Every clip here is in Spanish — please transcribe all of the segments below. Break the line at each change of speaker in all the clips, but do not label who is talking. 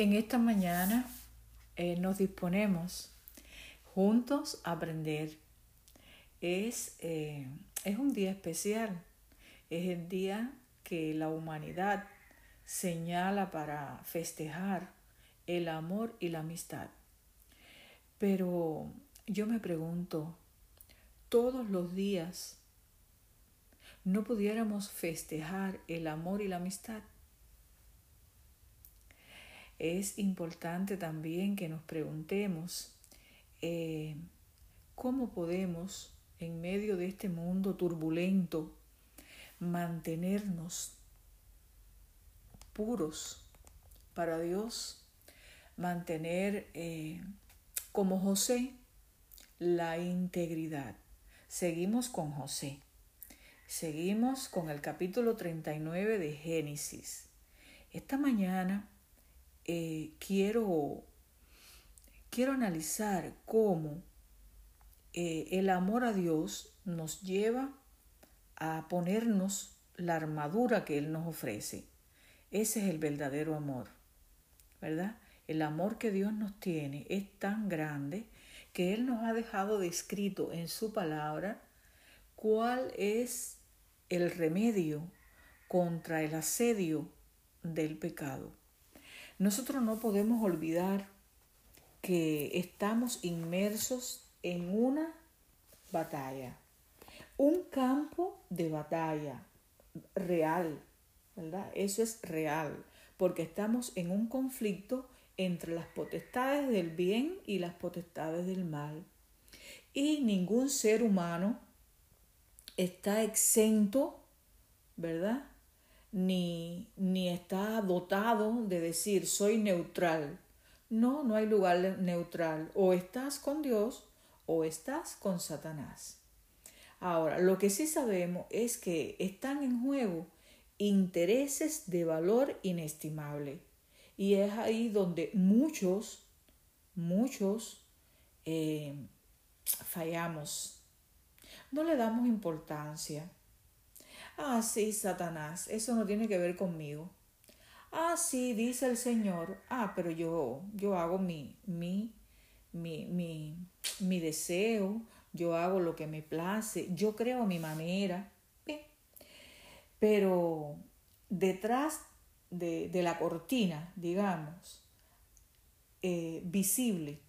En esta mañana eh, nos disponemos juntos a aprender. Es, eh, es un día especial, es el día que la humanidad señala para festejar el amor y la amistad. Pero yo me pregunto, todos los días no pudiéramos festejar el amor y la amistad. Es importante también que nos preguntemos eh, cómo podemos, en medio de este mundo turbulento, mantenernos puros para Dios, mantener eh, como José la integridad. Seguimos con José. Seguimos con el capítulo 39 de Génesis. Esta mañana eh, quiero, quiero analizar cómo eh, el amor a Dios nos lleva a ponernos la armadura que Él nos ofrece. Ese es el verdadero amor, ¿verdad? El amor que Dios nos tiene es tan grande que Él nos ha dejado descrito en su palabra cuál es el remedio contra el asedio del pecado. Nosotros no podemos olvidar que estamos inmersos en una batalla, un campo de batalla real, ¿verdad? Eso es real, porque estamos en un conflicto entre las potestades del bien y las potestades del mal. Y ningún ser humano está exento, ¿verdad? Ni, ni está dotado de decir soy neutral. No, no hay lugar neutral. O estás con Dios o estás con Satanás. Ahora, lo que sí sabemos es que están en juego intereses de valor inestimable. Y es ahí donde muchos, muchos eh, fallamos no le damos importancia. Ah, sí, Satanás, eso no tiene que ver conmigo. Ah, sí, dice el Señor. Ah, pero yo, yo hago mi, mi, mi, mi, mi deseo, yo hago lo que me place, yo creo mi manera. Pero detrás de, de, la cortina, digamos, eh, visible,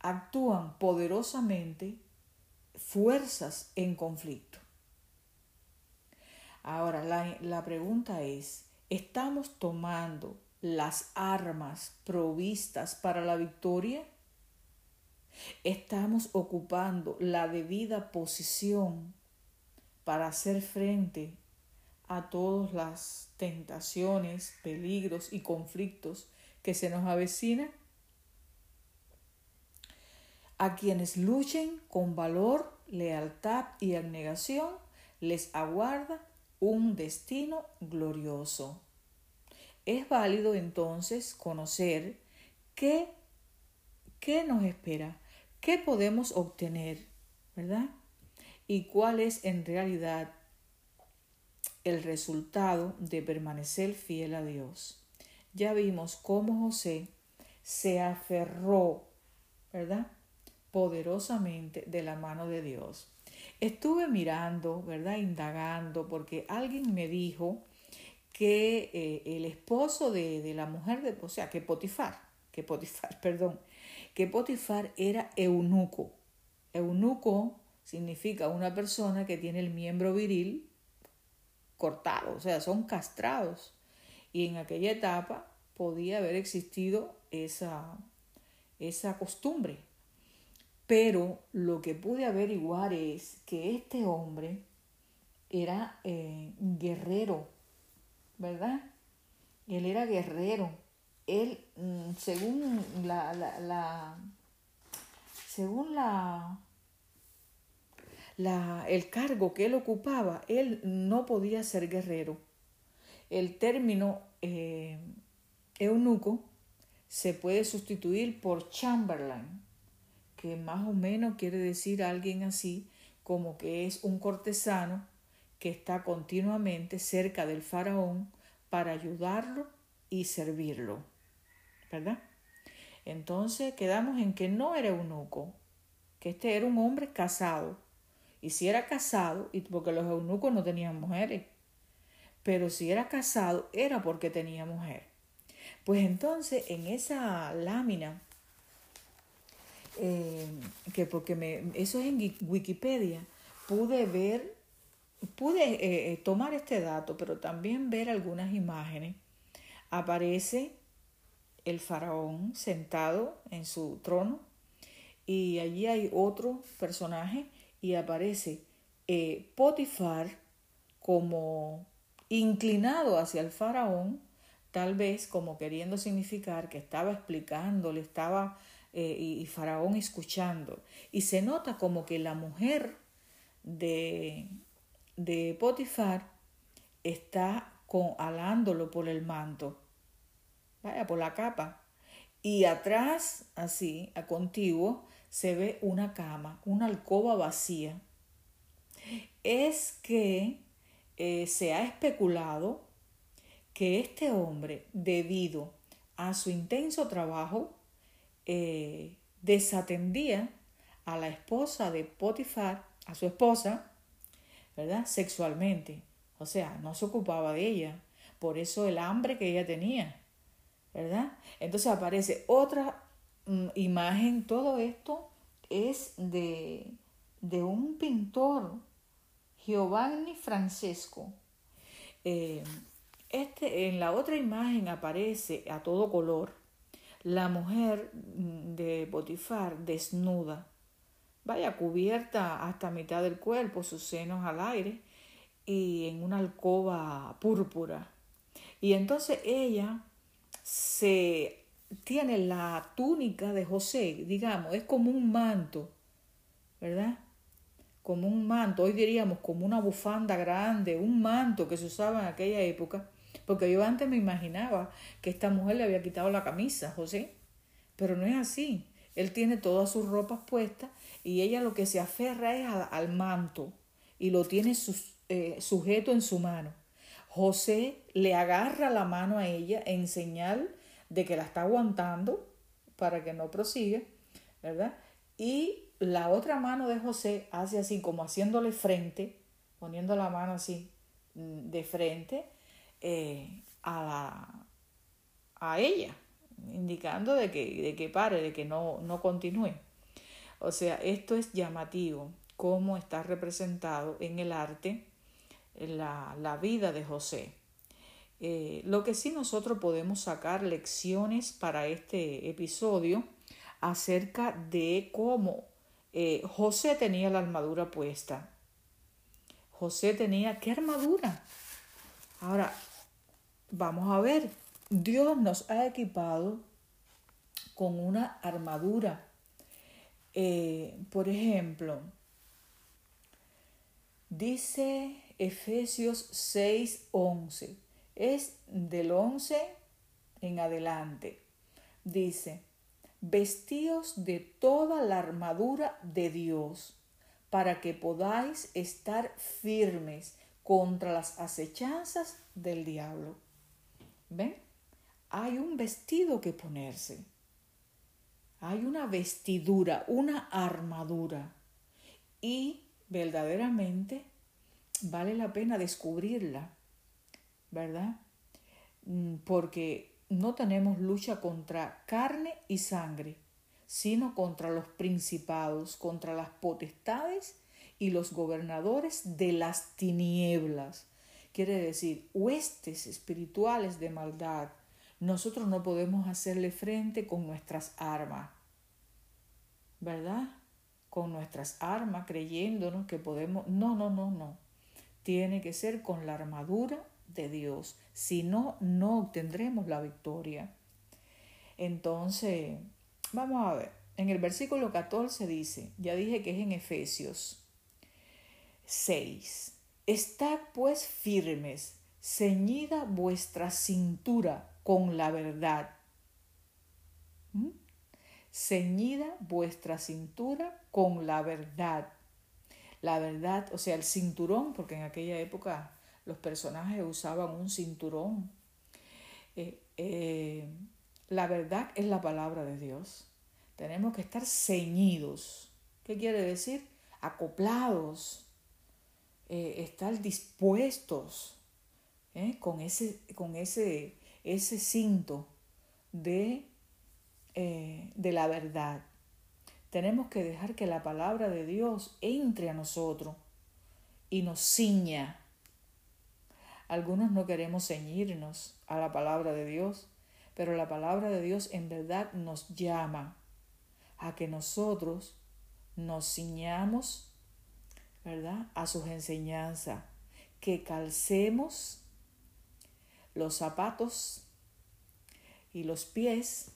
actúan poderosamente fuerzas en conflicto. Ahora, la, pregunta es, ¿estamos tomando las armas provistas para la victoria? ¿Estamos ocupando la debida posición para hacer frente a todas las tentaciones, peligros y conflictos que se nos avecinan? A quienes luchen con valor, lealtad y abnegación, les aguarda un destino glorioso. Es válido entonces conocer qué, qué nos espera, qué podemos obtener, ¿verdad? Y cuál es en realidad el resultado de permanecer fiel a Dios. Ya vimos cómo José se aferró, ¿verdad? poderosamente de la mano de Dios. Estuve mirando, ¿verdad? Indagando, porque alguien me dijo que eh, el esposo de, la mujer de, o sea, que Potifar, que Potifar, perdón, que Potifar era eunuco. Eunuco significa una persona que tiene el miembro viril cortado, o sea, son castrados. Y en aquella etapa podía haber existido esa, esa costumbre, pero lo que pude averiguar es que este hombre era eh, guerrero, ¿verdad? Él era guerrero. Él, mm, según la, la, según la, la, el cargo que él ocupaba, él no podía ser guerrero. El término eh, eunuco se puede sustituir por chamberlain, más o menos quiere decir alguien así como que es un cortesano que está continuamente cerca del faraón para ayudarlo y servirlo. ¿verdad? Entonces quedamos en que no era eunuco, que este era un hombre casado. Y si era casado, y porque los eunucos no tenían mujeres, pero si era casado era porque tenía mujer. Pues entonces en esa lámina, eh, que porque me, eso es en Wikipedia, pude ver, pude eh, eh, tomar este dato, pero también ver algunas imágenes. Aparece el faraón sentado en su trono y allí hay otro personaje y aparece Potifar como inclinado hacia el faraón, tal vez como queriendo significar que estaba explicándole, estaba eh, y, faraón escuchando. Y se nota como que la mujer de, de Potifar está alándolo por el manto, vaya, por la capa. Y atrás, así, a contiguo, se ve una cama, una alcoba vacía. Es que eh, se ha especulado que este hombre, debido a su intenso trabajo, eh, desatendía a la esposa de Potifar, a su esposa, ¿verdad? Sexualmente. O sea, no se ocupaba de ella. Por eso el hambre que ella tenía, ¿verdad? Entonces aparece otra mm, imagen. Todo esto es de, de un pintor Giovanni Francesco. Eh, este, en la otra imagen aparece a todo color la mujer de Potifar desnuda, vaya cubierta hasta mitad del cuerpo, sus senos al aire y en una alcoba púrpura. Y entonces ella se tiene la túnica de José, digamos, es como un manto, ¿verdad? como un manto, hoy diríamos como una bufanda grande, un manto que se usaba en aquella época, porque yo antes me imaginaba que esta mujer le había quitado la camisa, José, pero no es así. Él tiene todas sus ropas puestas y ella lo que se aferra es al, manto y lo tiene eh, sujeto en su mano. José le agarra la mano a ella en señal de que la está aguantando para que no prosiga, ¿verdad? Y la otra mano de José hace así como haciéndole frente, poniendo la mano así mm, de frente eh, a, a ella, indicando de que, de que pare, de que no, no continúe. O sea, esto es llamativo, cómo está representado en el arte la, la vida de José. Eh, lo que sí nosotros podemos sacar lecciones para este episodio acerca de cómo eh, José tenía la armadura puesta. José tenía, ¿qué armadura? Ahora, vamos a ver, Dios nos ha equipado con una armadura. Eh, por ejemplo, dice Efesios 6, 11. Es del 11 en adelante. Dice, vestíos de toda la armadura de Dios, para que podáis estar firmes contra las acechanzas del diablo. ¿Ven? Hay un vestido que ponerse. Hay una vestidura, una armadura. Y verdaderamente vale la pena descubrirla, ¿verdad? Mm, porque no tenemos lucha contra carne y sangre, sino contra los principados, contra las potestades y los gobernadores de las tinieblas. Quiere decir, huestes espirituales de maldad. Nosotros no podemos hacerle frente con nuestras armas, ¿verdad? Con nuestras armas, creyéndonos que podemos... No, no, no, no. Tiene que ser con la armadura de Dios. Si no, no obtendremos la victoria. Entonces, vamos a ver. En el versículo 14 dice, ya dije que es en Efesios 6. Estad pues firmes, ceñida vuestra cintura con la verdad. ¿Mm? Ceñida vuestra cintura con la verdad. La verdad, o sea, el cinturón, porque en aquella época los personajes usaban un cinturón. Eh, eh, La verdad es la palabra de Dios. Tenemos que estar ceñidos. ¿Qué quiere decir? Acoplados. Eh, estar dispuestos ¿eh? con, ese, con ese, ese cinto de, eh, de la verdad. Tenemos que dejar que la palabra de Dios entre a nosotros y nos ciña. Algunos no queremos ceñirnos a la palabra de Dios, pero la palabra de Dios en verdad nos llama a que nosotros nos ciñamos, ¿verdad? A sus enseñanzas, que calcemos los zapatos y los pies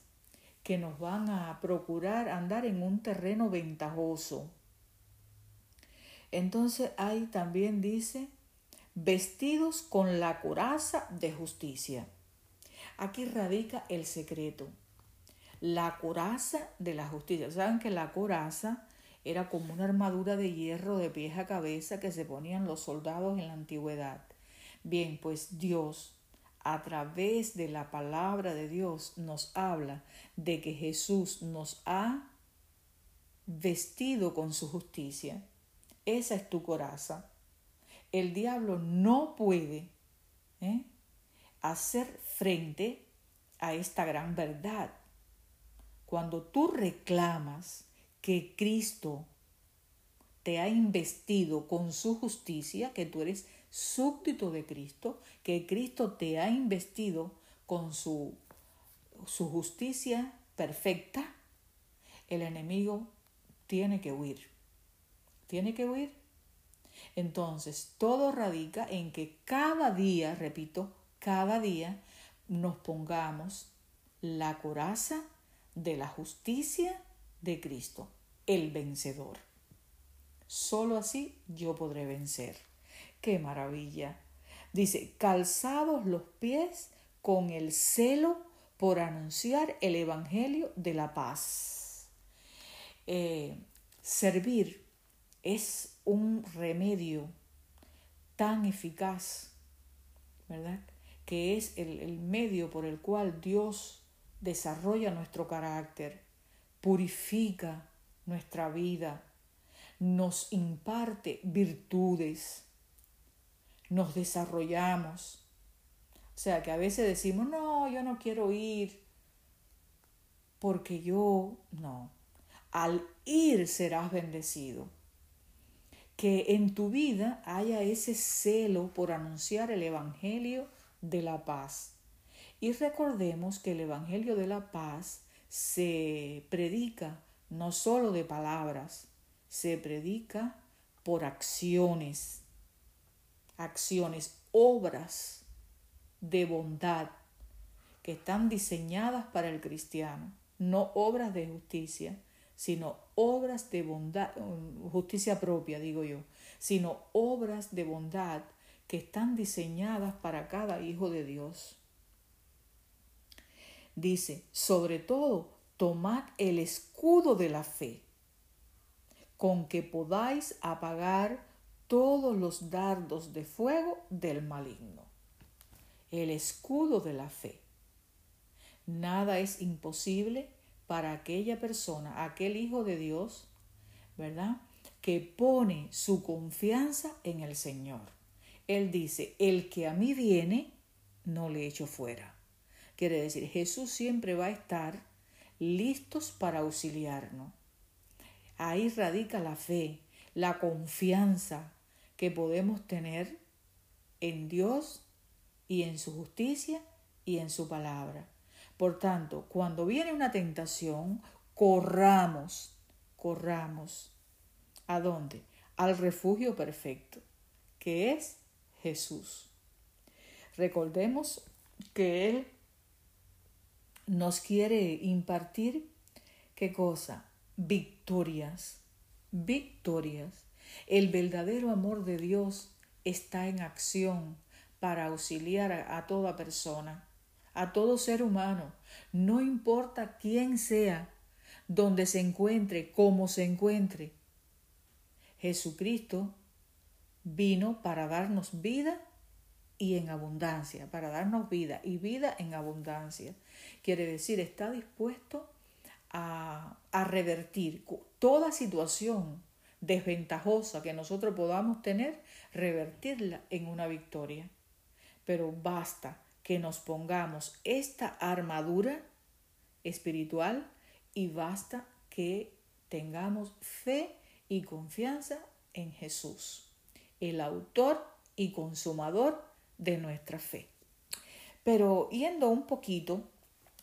que nos van a procurar andar en un terreno ventajoso. Entonces ahí también dice, vestidos con la coraza de justicia. Aquí radica el secreto. La coraza de la justicia. Saben que la coraza era como una armadura de hierro de pies a cabeza que se ponían los soldados en la antigüedad. Bien, pues Dios a través de la palabra de Dios nos habla de que Jesús nos ha vestido con su justicia. Esa es tu coraza. El diablo no puede ¿eh? hacer frente a esta gran verdad. Cuando tú reclamas que Cristo te ha investido con su justicia, que tú eres súbdito de Cristo, que Cristo te ha investido con su, su justicia perfecta, el enemigo tiene que huir. Tiene que huir. Entonces, todo radica en que cada día, repito, cada día nos pongamos la coraza de la justicia de Cristo, el vencedor. Solo así yo podré vencer. ¡Qué maravilla! Dice, calzados los pies con el celo por anunciar el Evangelio de la paz. Eh, servir es un remedio tan eficaz, ¿verdad? Que es el, el medio por el cual Dios desarrolla nuestro carácter, purifica nuestra vida, nos imparte virtudes, nos desarrollamos. O sea, que a veces decimos, no, yo no quiero ir, porque yo no. Al ir serás bendecido. Que en tu vida haya ese celo por anunciar el Evangelio de la paz. Y recordemos que el Evangelio de la paz se predica no solo de palabras, se predica por acciones acciones, obras de bondad que están diseñadas para el cristiano, no obras de justicia, sino obras de bondad, justicia propia, digo yo, sino obras de bondad que están diseñadas para cada hijo de Dios. Dice, sobre todo, tomad el escudo de la fe, con que podáis apagar todos los dardos de fuego del maligno. El escudo de la fe. Nada es imposible para aquella persona, aquel hijo de Dios, ¿verdad? Que pone su confianza en el Señor. Él dice, el que a mí viene, no le echo fuera. Quiere decir, Jesús siempre va a estar listos para auxiliarnos. Ahí radica la fe, la confianza, que podemos tener en Dios y en su justicia y en su palabra. Por tanto, cuando viene una tentación, corramos, corramos. ¿A dónde? Al refugio perfecto, que es Jesús. Recordemos que Él nos quiere impartir, ¿qué cosa? Victorias, victorias. El verdadero amor de Dios está en acción para auxiliar a, toda persona, a todo ser humano, no importa quién sea, donde se encuentre, cómo se encuentre. Jesucristo vino para darnos vida y en abundancia, para darnos vida y vida en abundancia. Quiere decir, está dispuesto a, revertir toda situación desventajosa que nosotros podamos tener, revertirla en una victoria. Pero basta que nos pongamos esta armadura espiritual y basta que tengamos fe y confianza en Jesús, el autor y consumador de nuestra fe. Pero yendo un poquito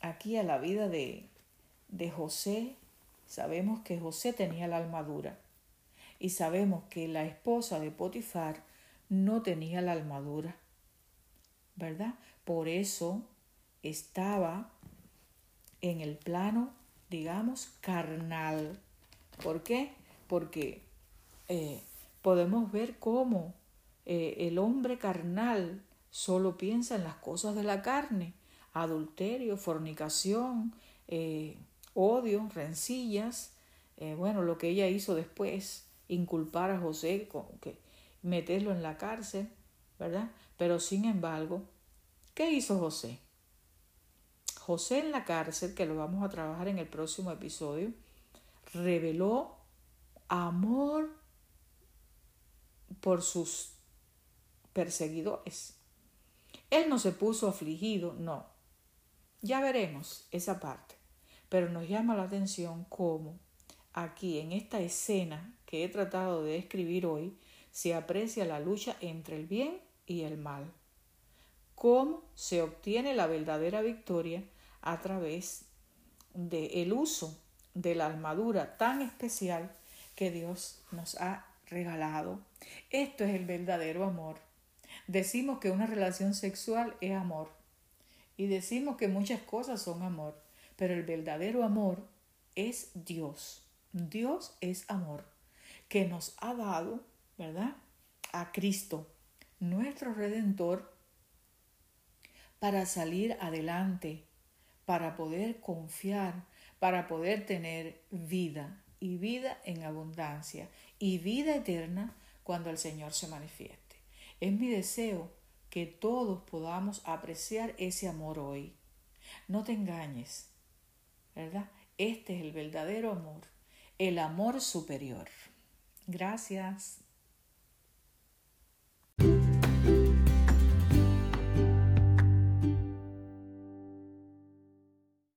aquí a la vida de, de José, sabemos que José tenía la armadura y sabemos que la esposa de Potifar no tenía la armadura, ¿verdad? Por eso estaba en el plano, digamos, carnal. ¿Por qué? Porque eh, podemos ver cómo eh, el hombre carnal solo piensa en las cosas de la carne, adulterio, fornicación, eh, odio, rencillas, bueno, lo que ella hizo después, inculpar a José, que meterlo en la cárcel, ¿verdad? Pero sin embargo, ¿qué hizo José? José en la cárcel, que lo vamos a trabajar en el próximo episodio, reveló amor por sus perseguidores. Él no se puso afligido, no. Ya veremos esa parte. Pero nos llama la atención cómo aquí en esta escena que he tratado de escribir hoy se aprecia la lucha entre el bien y el mal. Cómo se obtiene la verdadera victoria a través del el uso de la armadura tan especial que Dios nos ha regalado. Esto es el verdadero amor. Decimos que una relación sexual es amor y decimos que muchas cosas son amor, pero el verdadero amor es Dios. Dios es amor que nos ha dado, ¿verdad? A Cristo, nuestro Redentor, para salir adelante, para poder confiar, para poder tener vida y vida en abundancia y vida eterna cuando el Señor se manifieste. Es mi deseo que todos podamos apreciar ese amor hoy. No te engañes, ¿verdad? Este es el verdadero amor, el amor superior. Gracias.